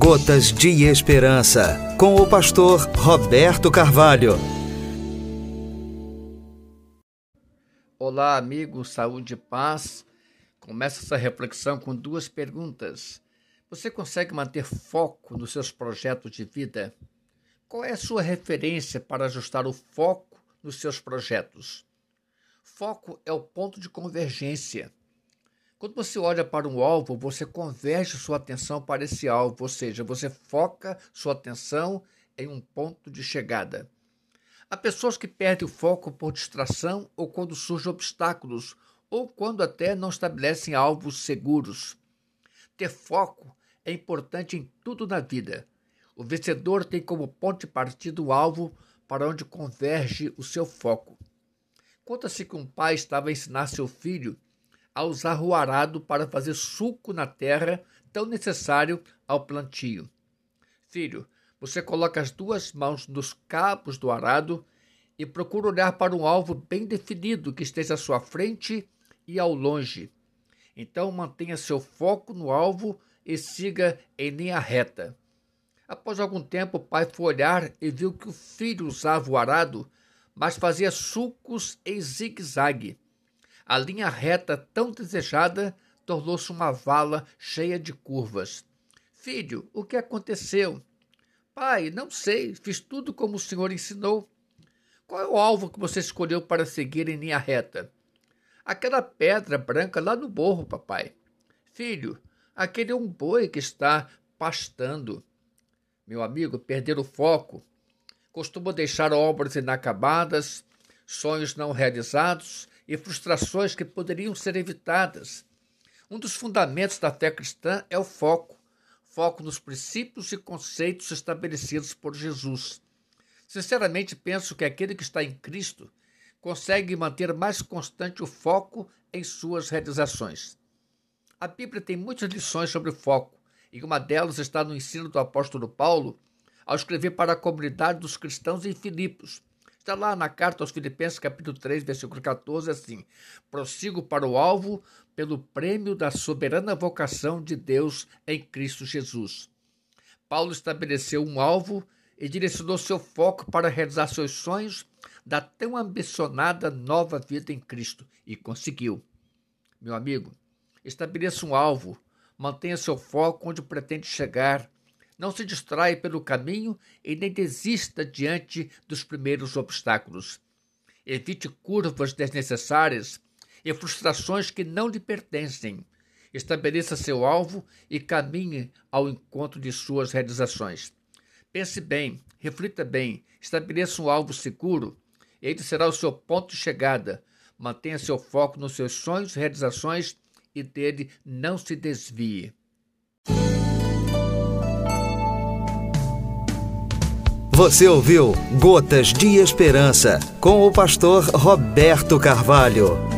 Gotas de Esperança, com o pastor Roberto Carvalho. Olá, amigos, saúde e paz. Começa essa reflexão com duas perguntas. Você consegue manter foco nos seus projetos de vida? Qual é a sua referência para ajustar o foco nos seus projetos? Foco é o ponto de convergência. Quando você olha para um alvo, você converge sua atenção para esse alvo, ou seja, você foca sua atenção em um ponto de chegada. Há pessoas que perdem o foco por distração ou quando surgem obstáculos, ou quando até não estabelecem alvos seguros. Ter foco é importante em tudo na vida. O vencedor tem como ponto de partida o alvo para onde converge o seu foco. Conta-se que um pai estava a ensinar seu filho a usar o arado para fazer suco na terra tão necessário ao plantio. Filho, você coloca as duas mãos nos cabos do arado e procura olhar para um alvo bem definido que esteja à sua frente e ao longe. Então mantenha seu foco no alvo e siga em linha reta. Após algum tempo, o pai foi olhar e viu que o filho usava o arado, mas fazia sulcos em zigue-zague. A linha reta tão desejada tornou-se uma vala cheia de curvas. Filho, o que aconteceu? Pai, não sei, fiz tudo como o senhor ensinou. Qual é o alvo que você escolheu para seguir em linha reta? Aquela pedra branca lá no morro, papai. Filho, aquele é um boi que está pastando. Meu amigo, perder o foco costuma deixar obras inacabadas, sonhos não realizados e frustrações que poderiam ser evitadas. Um dos fundamentos da fé cristã é o foco foco nos princípios e conceitos estabelecidos por Jesus. Sinceramente, penso que aquele que está em Cristo consegue manter mais constante o foco em suas realizações. A Bíblia tem muitas lições sobre foco, e uma delas está no ensino do apóstolo Paulo ao escrever para a comunidade dos cristãos em Filipos, Está lá na carta aos Filipenses, capítulo 3, versículo 14, assim: Prossigo para o alvo pelo prêmio da soberana vocação de Deus em Cristo Jesus. Paulo estabeleceu um alvo e direcionou seu foco para realizar seus sonhos da tão ambicionada nova vida em Cristo e conseguiu. Meu amigo, estabeleça um alvo, mantenha seu foco onde pretende chegar não se distrai pelo caminho e nem desista diante dos primeiros obstáculos. Evite curvas desnecessárias e frustrações que não lhe pertencem. Estabeleça seu alvo e caminhe ao encontro de suas realizações. Pense bem, reflita bem, estabeleça um alvo seguro. Ele será o seu ponto de chegada. Mantenha seu foco nos seus sonhos e realizações e dele não se desvie. Você ouviu Gotas de Esperança com o pastor Roberto Carvalho.